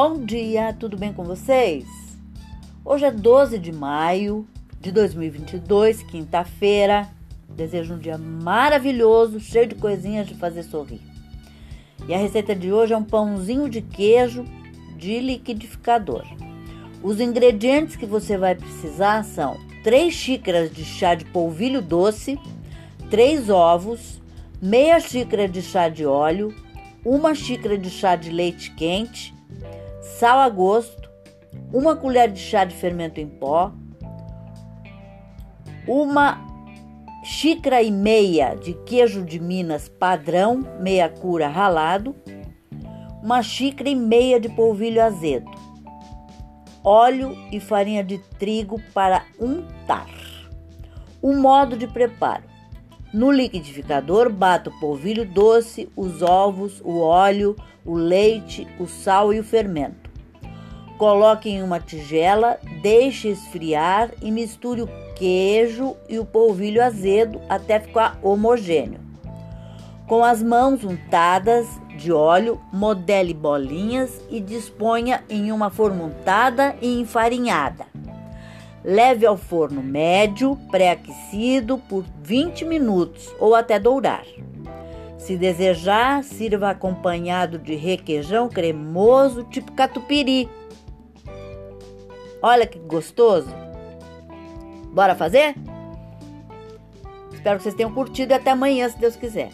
Bom dia, tudo bem com vocês? Hoje é 12 de maio de 2022, quinta-feira. Desejo um dia maravilhoso, cheio de coisinhas de fazer sorrir. E a receita de hoje é um pãozinho de queijo de liquidificador. Os ingredientes que você vai precisar são 3 xícaras de chá de polvilho doce, 3 ovos, meia xícara de chá de óleo, uma xícara de chá de leite quente, sal a gosto, uma colher de chá de fermento em pó, uma xícara e meia de queijo de Minas padrão, meia cura ralado, uma xícara e meia de polvilho azedo, óleo e farinha de trigo para untar. O modo de preparo: no liquidificador, bata o polvilho doce, os ovos, o óleo, o leite, o sal e o fermento. Coloque em uma tigela, deixe esfriar e misture o queijo e o polvilho azedo até ficar homogêneo. Com as mãos untadas de óleo, modele bolinhas e disponha em uma forma untada e enfarinhada. Leve ao forno médio, pré-aquecido por 20 minutos ou até dourar. Se desejar, sirva acompanhado de requeijão cremoso tipo catupiry Olha que gostoso. Bora fazer? Espero que vocês tenham curtido e até amanhã, se Deus quiser.